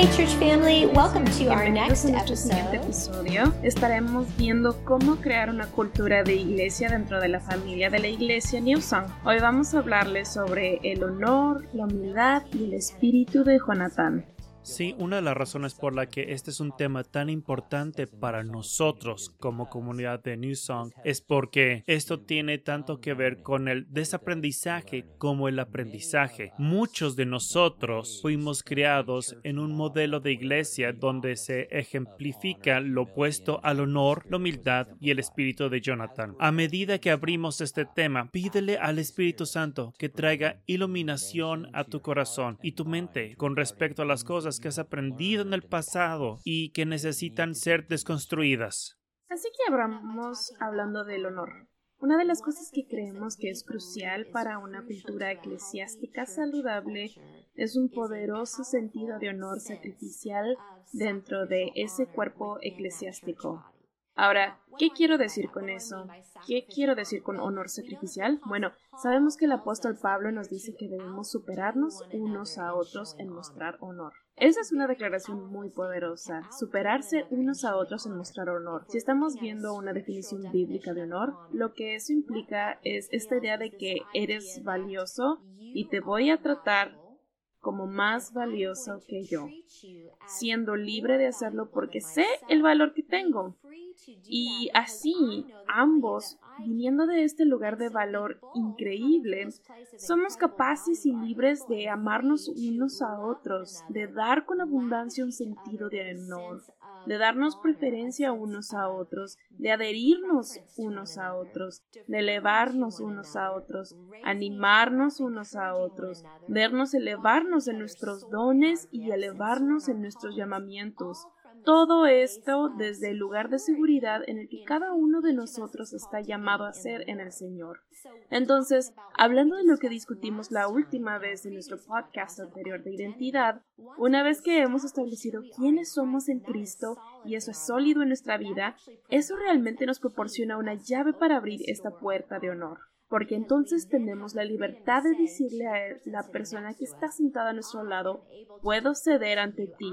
Hey, church family, welcome to our next a nuestro siguiente episode. episodio. Estaremos viendo cómo crear una cultura de iglesia dentro de la familia de la iglesia New Song. Hoy vamos a hablarles sobre el honor, la humildad y el espíritu de Jonathan. Sí, una de las razones por la que este es un tema tan importante para nosotros como comunidad de New Song es porque esto tiene tanto que ver con el desaprendizaje como el aprendizaje. Muchos de nosotros fuimos criados en un modelo de iglesia donde se ejemplifica lo opuesto al honor, la humildad y el espíritu de Jonathan. A medida que abrimos este tema, pídele al Espíritu Santo que traiga iluminación a tu corazón y tu mente con respecto a las cosas que has aprendido en el pasado y que necesitan ser desconstruidas. Así que abramos hablando del honor. Una de las cosas que creemos que es crucial para una cultura eclesiástica saludable es un poderoso sentido de honor sacrificial dentro de ese cuerpo eclesiástico. Ahora, ¿qué quiero decir con eso? ¿Qué quiero decir con honor sacrificial? Bueno, sabemos que el apóstol Pablo nos dice que debemos superarnos unos a otros en mostrar honor. Esa es una declaración muy poderosa, superarse unos a otros en mostrar honor. Si estamos viendo una definición bíblica de honor, lo que eso implica es esta idea de que eres valioso y te voy a tratar como más valioso que yo, siendo libre de hacerlo porque sé el valor que tengo. Y así, ambos, viniendo de este lugar de valor increíble, somos capaces y libres de amarnos unos a otros, de dar con abundancia un sentido de honor, de darnos preferencia unos a otros, de adherirnos unos a otros, de elevarnos unos a otros, animarnos unos a otros, vernos elevarnos en nuestros dones y elevarnos en nuestros llamamientos. Todo esto desde el lugar de seguridad en el que cada uno de nosotros está llamado a ser en el Señor. Entonces, hablando de lo que discutimos la última vez en nuestro podcast anterior de identidad, una vez que hemos establecido quiénes somos en Cristo y eso es sólido en nuestra vida, eso realmente nos proporciona una llave para abrir esta puerta de honor porque entonces tenemos la libertad de decirle a la persona que está sentada a nuestro lado, puedo ceder ante ti,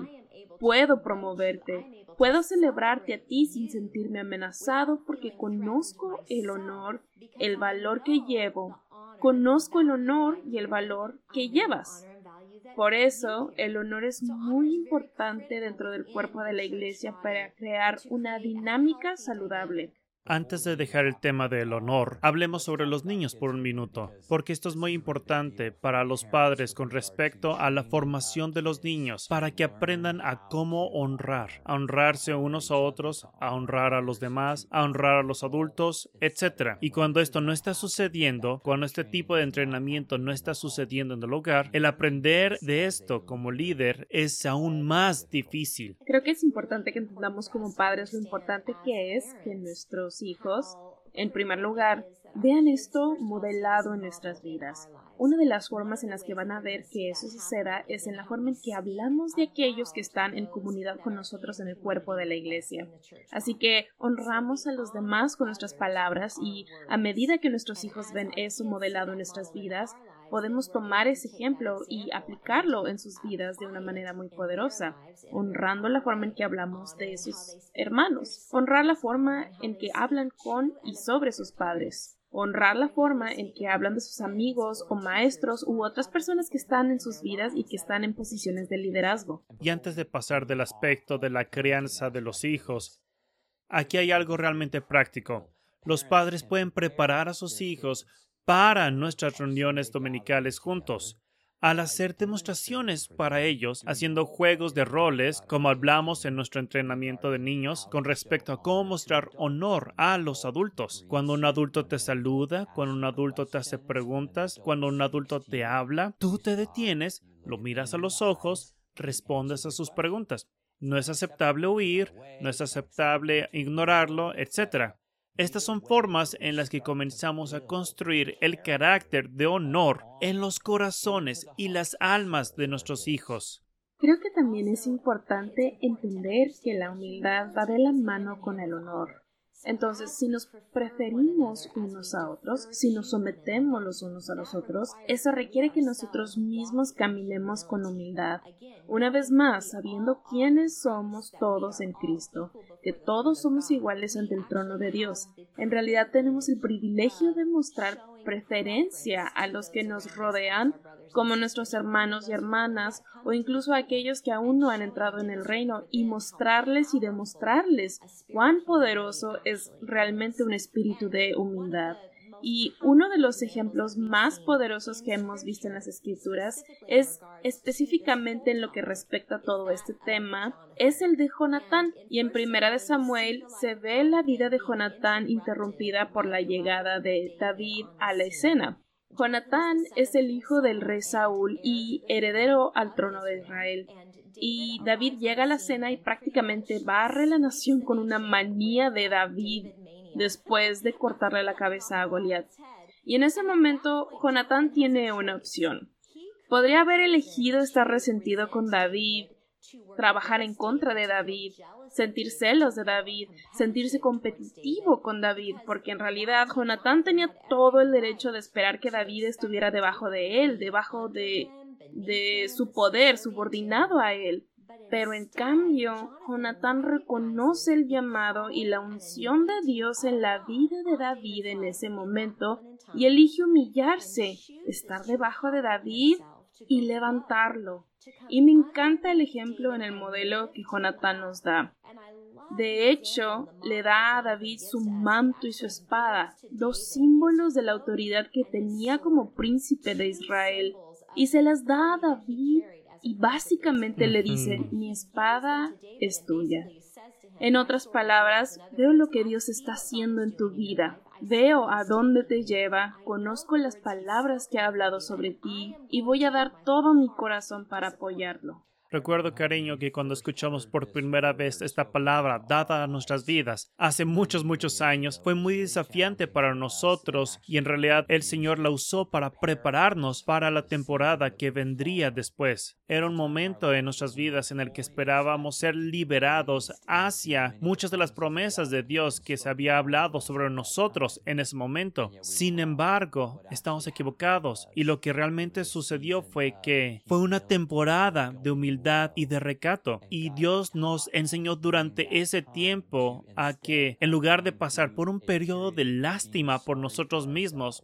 puedo promoverte, puedo celebrarte a ti sin sentirme amenazado porque conozco el honor, el valor que llevo, conozco el honor y el valor que llevas. Por eso, el honor es muy importante dentro del cuerpo de la Iglesia para crear una dinámica saludable. Antes de dejar el tema del honor, hablemos sobre los niños por un minuto, porque esto es muy importante para los padres con respecto a la formación de los niños, para que aprendan a cómo honrar, a honrarse unos a otros, a honrar a los demás, a honrar a los adultos, etc. Y cuando esto no está sucediendo, cuando este tipo de entrenamiento no está sucediendo en el hogar, el aprender de esto como líder es aún más difícil. Creo que es importante que entendamos como padres lo importante que es que nuestros hijos, en primer lugar, vean esto modelado en nuestras vidas. Una de las formas en las que van a ver que eso suceda es en la forma en que hablamos de aquellos que están en comunidad con nosotros en el cuerpo de la iglesia. Así que honramos a los demás con nuestras palabras y a medida que nuestros hijos ven eso modelado en nuestras vidas, podemos tomar ese ejemplo y aplicarlo en sus vidas de una manera muy poderosa, honrando la forma en que hablamos de sus hermanos, honrar la forma en que hablan con y sobre sus padres, honrar la forma en que hablan de sus amigos o maestros u otras personas que están en sus vidas y que están en posiciones de liderazgo. Y antes de pasar del aspecto de la crianza de los hijos, aquí hay algo realmente práctico. Los padres pueden preparar a sus hijos para nuestras reuniones dominicales juntos. Al hacer demostraciones para ellos, haciendo juegos de roles, como hablamos en nuestro entrenamiento de niños, con respecto a cómo mostrar honor a los adultos. Cuando un adulto te saluda, cuando un adulto te hace preguntas, cuando un adulto te habla, tú te detienes, lo miras a los ojos, respondes a sus preguntas. No es aceptable huir, no es aceptable ignorarlo, etc. Estas son formas en las que comenzamos a construir el carácter de honor en los corazones y las almas de nuestros hijos. Creo que también es importante entender que la humildad va de la mano con el honor. Entonces, si nos preferimos unos a otros, si nos sometemos los unos a los otros, eso requiere que nosotros mismos caminemos con humildad. Una vez más, sabiendo quiénes somos todos en Cristo, que todos somos iguales ante el trono de Dios. En realidad tenemos el privilegio de mostrar preferencia a los que nos rodean como nuestros hermanos y hermanas, o incluso a aquellos que aún no han entrado en el reino, y mostrarles y demostrarles cuán poderoso es realmente un espíritu de humildad. Y uno de los ejemplos más poderosos que hemos visto en las escrituras es específicamente en lo que respecta a todo este tema, es el de Jonatán. Y en Primera de Samuel se ve la vida de Jonatán interrumpida por la llegada de David a la escena. Jonatán es el hijo del rey Saúl y heredero al trono de Israel. Y David llega a la cena y prácticamente barre la nación con una manía de David después de cortarle la cabeza a Goliat. Y en ese momento Jonatán tiene una opción. Podría haber elegido estar resentido con David, trabajar en contra de David, sentir celos de David, sentirse competitivo con David, porque en realidad Jonatán tenía todo el derecho de esperar que David estuviera debajo de él, debajo de, de su poder, subordinado a él. Pero en cambio, Jonatán reconoce el llamado y la unción de Dios en la vida de David en ese momento y elige humillarse, estar debajo de David y levantarlo. Y me encanta el ejemplo en el modelo que Jonatán nos da. De hecho, le da a David su manto y su espada, dos símbolos de la autoridad que tenía como príncipe de Israel, y se las da a David y básicamente le dice, mi espada es tuya. En otras palabras, veo lo que Dios está haciendo en tu vida. Veo a dónde te lleva, conozco las palabras que ha hablado sobre ti y voy a dar todo mi corazón para apoyarlo. Recuerdo, cariño, que cuando escuchamos por primera vez esta palabra dada a nuestras vidas, hace muchos, muchos años, fue muy desafiante para nosotros y en realidad el Señor la usó para prepararnos para la temporada que vendría después. Era un momento en nuestras vidas en el que esperábamos ser liberados hacia muchas de las promesas de Dios que se había hablado sobre nosotros en ese momento. Sin embargo, estamos equivocados y lo que realmente sucedió fue que fue una temporada de humildad y de recato. Y Dios nos enseñó durante ese tiempo a que en lugar de pasar por un periodo de lástima por nosotros mismos,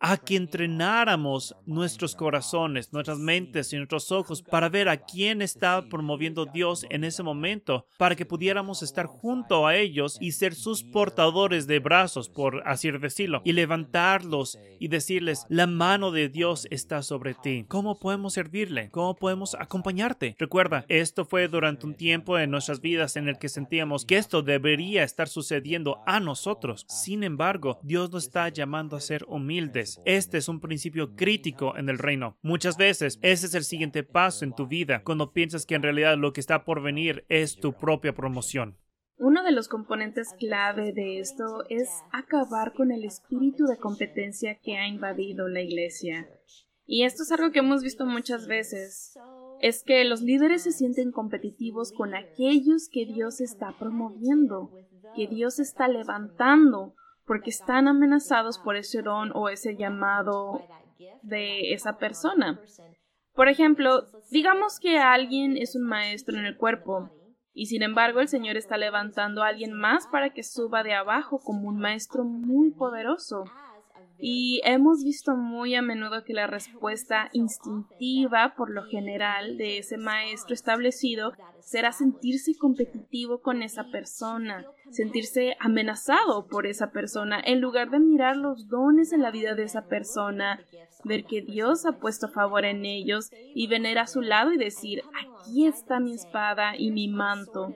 a que entrenáramos nuestros corazones, nuestras mentes y nuestros ojos para ver a quién estaba promoviendo Dios en ese momento, para que pudiéramos estar junto a ellos y ser sus portadores de brazos, por así decirlo, y levantarlos y decirles, la mano de Dios está sobre ti. ¿Cómo podemos servirle? ¿Cómo podemos acompañarte? Recuerda, esto fue durante un tiempo en nuestras vidas en el que sentíamos que esto debería estar sucediendo a nosotros. Sin embargo, Dios nos está llamando a ser humildes este es un principio crítico en el reino. Muchas veces ese es el siguiente paso en tu vida cuando piensas que en realidad lo que está por venir es tu propia promoción. Uno de los componentes clave de esto es acabar con el espíritu de competencia que ha invadido la iglesia. Y esto es algo que hemos visto muchas veces. Es que los líderes se sienten competitivos con aquellos que Dios está promoviendo, que Dios está levantando, porque están amenazados por ese don o ese llamado de esa persona. Por ejemplo, digamos que alguien es un maestro en el cuerpo y sin embargo el Señor está levantando a alguien más para que suba de abajo como un maestro muy poderoso. Y hemos visto muy a menudo que la respuesta instintiva, por lo general, de ese maestro establecido será sentirse competitivo con esa persona, sentirse amenazado por esa persona, en lugar de mirar los dones en la vida de esa persona, ver que Dios ha puesto favor en ellos y venir a su lado y decir, aquí está mi espada y mi manto.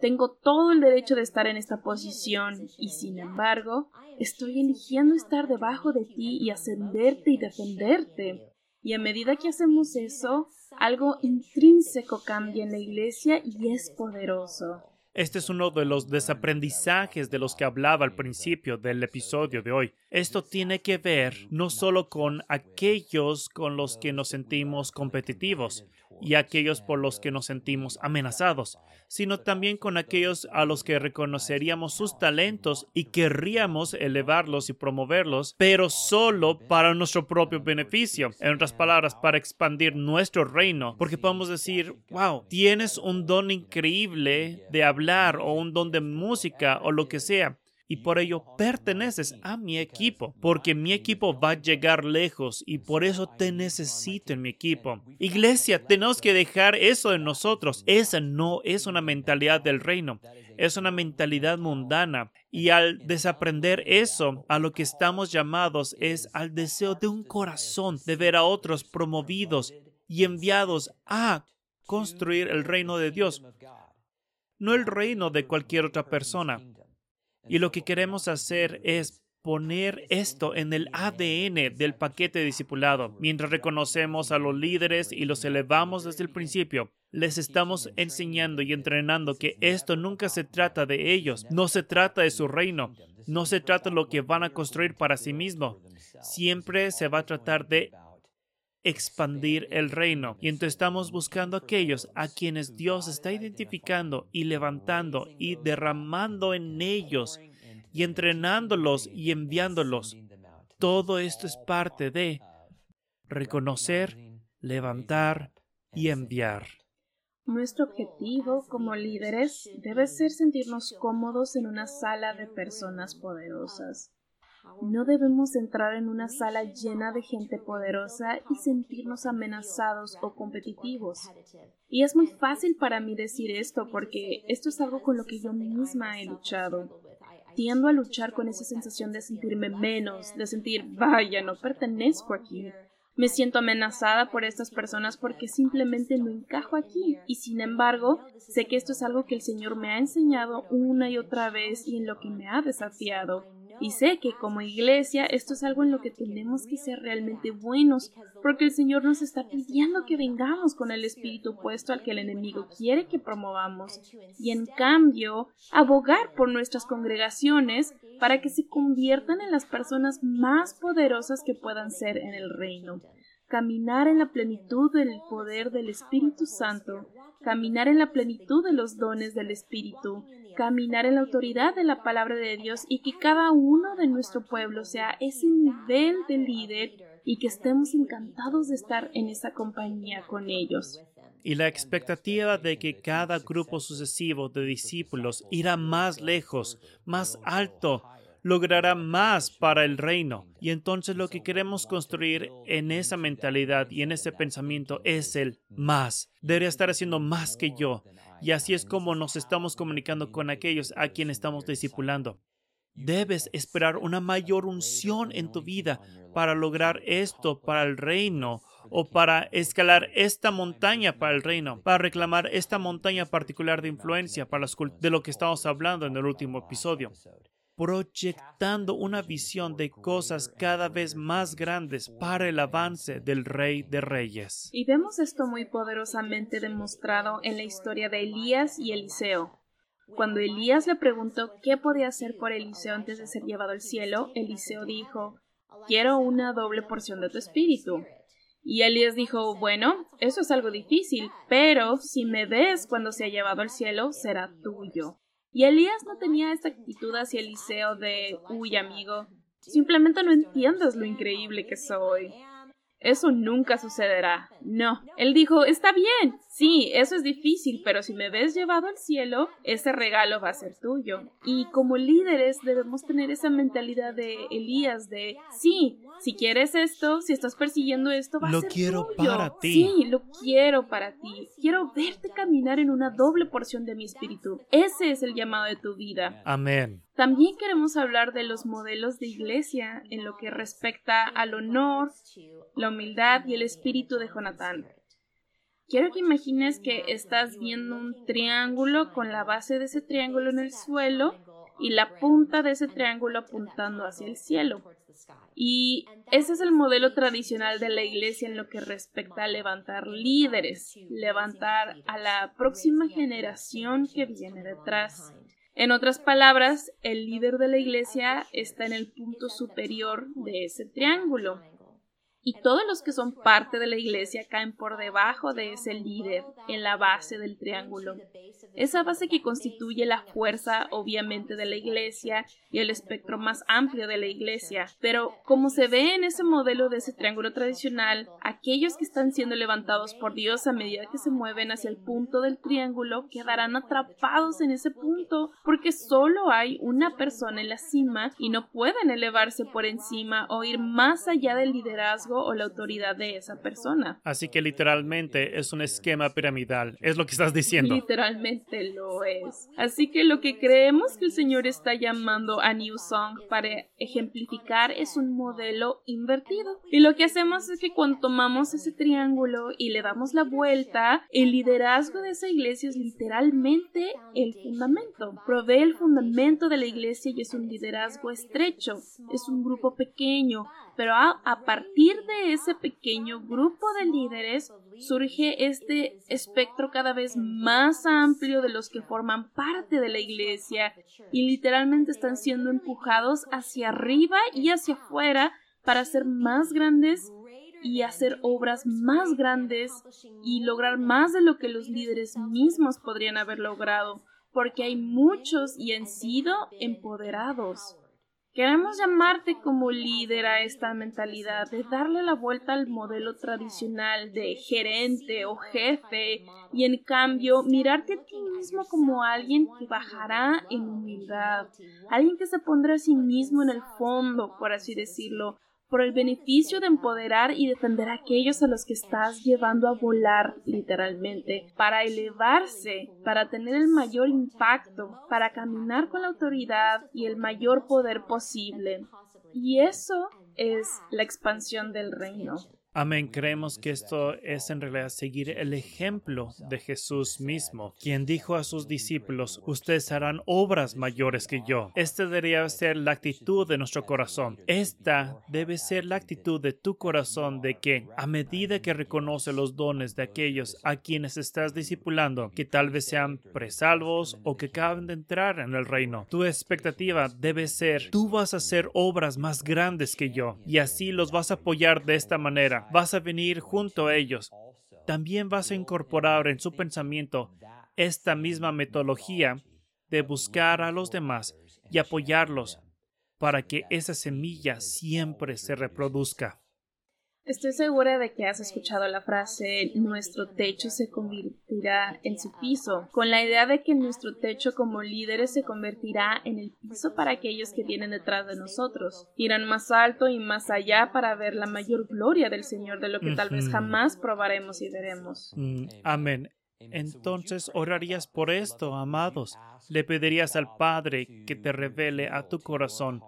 Tengo todo el derecho de estar en esta posición y sin embargo estoy eligiendo estar debajo de ti y ascenderte y defenderte. Y a medida que hacemos eso, algo intrínseco cambia en la iglesia y es poderoso. Este es uno de los desaprendizajes de los que hablaba al principio del episodio de hoy. Esto tiene que ver no solo con aquellos con los que nos sentimos competitivos, y aquellos por los que nos sentimos amenazados, sino también con aquellos a los que reconoceríamos sus talentos y querríamos elevarlos y promoverlos, pero solo para nuestro propio beneficio. En otras palabras, para expandir nuestro reino, porque podemos decir, wow, tienes un don increíble de hablar o un don de música o lo que sea y por ello perteneces a mi equipo, porque mi equipo va a llegar lejos y por eso te necesito en mi equipo. Iglesia, tenemos que dejar eso en nosotros. Esa no es una mentalidad del reino, es una mentalidad mundana. Y al desaprender eso, a lo que estamos llamados es al deseo de un corazón de ver a otros promovidos y enviados a construir el reino de Dios, no el reino de cualquier otra persona. Y lo que queremos hacer es poner esto en el ADN del paquete discipulado. Mientras reconocemos a los líderes y los elevamos desde el principio, les estamos enseñando y entrenando que esto nunca se trata de ellos, no se trata de su reino, no se trata de lo que van a construir para sí mismos. Siempre se va a tratar de expandir el reino. Y entonces estamos buscando aquellos a quienes Dios está identificando y levantando y derramando en ellos y entrenándolos y enviándolos. Todo esto es parte de reconocer, levantar y enviar. Nuestro objetivo como líderes debe ser sentirnos cómodos en una sala de personas poderosas. No debemos entrar en una sala llena de gente poderosa y sentirnos amenazados o competitivos. Y es muy fácil para mí decir esto porque esto es algo con lo que yo misma he luchado. Tiendo a luchar con esa sensación de sentirme menos, de sentir, vaya, no pertenezco aquí. Me siento amenazada por estas personas porque simplemente no encajo aquí. Y sin embargo, sé que esto es algo que el Señor me ha enseñado una y otra vez y en lo que me ha desafiado. Y sé que como iglesia esto es algo en lo que tenemos que ser realmente buenos, porque el Señor nos está pidiendo que vengamos con el espíritu opuesto al que el enemigo quiere que promovamos, y en cambio abogar por nuestras congregaciones para que se conviertan en las personas más poderosas que puedan ser en el reino. Caminar en la plenitud del poder del Espíritu Santo, caminar en la plenitud de los dones del Espíritu, caminar en la autoridad de la palabra de Dios y que cada uno de nuestro pueblo sea ese nivel de líder y que estemos encantados de estar en esa compañía con ellos. Y la expectativa de que cada grupo sucesivo de discípulos irá más lejos, más alto, logrará más para el reino. Y entonces lo que queremos construir en esa mentalidad y en ese pensamiento es el más. Debería estar haciendo más que yo. Y así es como nos estamos comunicando con aquellos a quienes estamos discipulando. Debes esperar una mayor unción en tu vida para lograr esto para el reino o para escalar esta montaña para el reino, para reclamar esta montaña particular de influencia para de lo que estamos hablando en el último episodio proyectando una visión de cosas cada vez más grandes para el avance del Rey de Reyes. Y vemos esto muy poderosamente demostrado en la historia de Elías y Eliseo. Cuando Elías le preguntó qué podía hacer por Eliseo antes de ser llevado al cielo, Eliseo dijo, quiero una doble porción de tu espíritu. Y Elías dijo, bueno, eso es algo difícil, pero si me ves cuando sea llevado al cielo, será tuyo. Y Elías no tenía esta actitud hacia Eliseo de, uy amigo, simplemente no entiendes lo increíble que soy. Eso nunca sucederá. No. Él dijo, está bien, sí, eso es difícil, pero si me ves llevado al cielo, ese regalo va a ser tuyo. Y como líderes debemos tener esa mentalidad de Elías de, sí, si quieres esto, si estás persiguiendo esto, va lo a ser quiero tuyo. para ti. Sí, lo quiero para ti. Quiero verte caminar en una doble porción de mi espíritu. Ese es el llamado de tu vida. Amén. También queremos hablar de los modelos de iglesia en lo que respecta al honor, la humildad y el espíritu de Jonatán. Quiero que imagines que estás viendo un triángulo con la base de ese triángulo en el suelo y la punta de ese triángulo apuntando hacia el cielo. Y ese es el modelo tradicional de la iglesia en lo que respecta a levantar líderes, levantar a la próxima generación que viene detrás. En otras palabras, el líder de la iglesia está en el punto superior de ese triángulo. Y todos los que son parte de la iglesia caen por debajo de ese líder en la base del triángulo. Esa base que constituye la fuerza obviamente de la iglesia y el espectro más amplio de la iglesia. Pero como se ve en ese modelo de ese triángulo tradicional, aquellos que están siendo levantados por Dios a medida que se mueven hacia el punto del triángulo quedarán atrapados en ese punto porque solo hay una persona en la cima y no pueden elevarse por encima o ir más allá del liderazgo o la autoridad de esa persona. Así que literalmente es un esquema piramidal, es lo que estás diciendo. Literalmente lo es. Así que lo que creemos que el Señor está llamando a New Song para ejemplificar es un modelo invertido. Y lo que hacemos es que cuando tomamos ese triángulo y le damos la vuelta, el liderazgo de esa iglesia es literalmente el fundamento. Provee el fundamento de la iglesia y es un liderazgo estrecho, es un grupo pequeño, pero a, a partir de ese pequeño grupo de líderes surge este espectro cada vez más amplio de los que forman parte de la iglesia y literalmente están siendo empujados hacia arriba y hacia afuera para ser más grandes y hacer obras más grandes y lograr más de lo que los líderes mismos podrían haber logrado, porque hay muchos y han sido empoderados. Queremos llamarte como líder a esta mentalidad de darle la vuelta al modelo tradicional de gerente o jefe y en cambio mirarte a ti mismo como alguien que bajará en humildad, alguien que se pondrá a sí mismo en el fondo, por así decirlo, por el beneficio de empoderar y defender a aquellos a los que estás llevando a volar literalmente, para elevarse, para tener el mayor impacto, para caminar con la autoridad y el mayor poder posible. Y eso es la expansión del reino. Amén. Creemos que esto es en realidad seguir el ejemplo de Jesús mismo, quien dijo a sus discípulos, ustedes harán obras mayores que yo. Esta debería ser la actitud de nuestro corazón. Esta debe ser la actitud de tu corazón de que a medida que reconoce los dones de aquellos a quienes estás discipulando, que tal vez sean presalvos o que acaben de entrar en el reino, tu expectativa debe ser, tú vas a hacer obras más grandes que yo y así los vas a apoyar de esta manera vas a venir junto a ellos. También vas a incorporar en su pensamiento esta misma metodología de buscar a los demás y apoyarlos para que esa semilla siempre se reproduzca. Estoy segura de que has escuchado la frase nuestro techo se convertirá en su piso, con la idea de que nuestro techo como líderes se convertirá en el piso para aquellos que vienen detrás de nosotros. Irán más alto y más allá para ver la mayor gloria del Señor de lo que tal vez jamás probaremos y veremos. Mm, amén. Entonces orarías por esto, amados. Le pedirías al Padre que te revele a tu corazón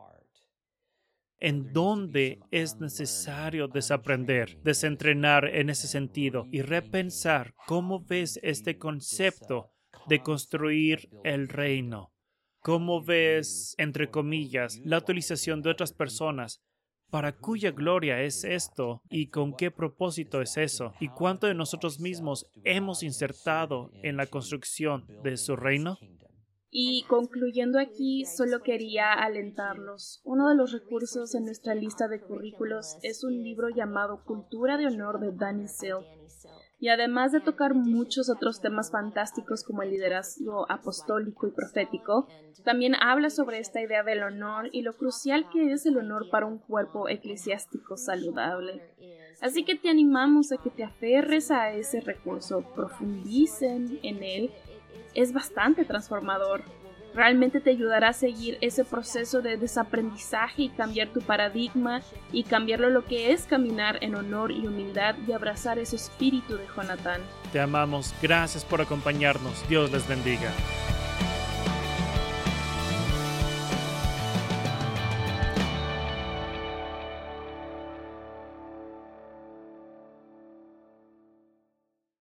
en dónde es necesario desaprender, desentrenar en ese sentido y repensar cómo ves este concepto de construir el reino. ¿Cómo ves, entre comillas, la utilización de otras personas? ¿Para cuya gloria es esto? ¿Y con qué propósito es eso? ¿Y cuánto de nosotros mismos hemos insertado en la construcción de su reino? Y concluyendo aquí, solo quería alentarlos. Uno de los recursos en nuestra lista de currículos es un libro llamado Cultura de Honor de Danny Silk. Y además de tocar muchos otros temas fantásticos como el liderazgo apostólico y profético, también habla sobre esta idea del honor y lo crucial que es el honor para un cuerpo eclesiástico saludable. Así que te animamos a que te aferres a ese recurso, profundicen en él es bastante transformador. Realmente te ayudará a seguir ese proceso de desaprendizaje y cambiar tu paradigma y cambiarlo lo que es caminar en honor y humildad y abrazar ese espíritu de Jonathan. Te amamos, gracias por acompañarnos, Dios les bendiga.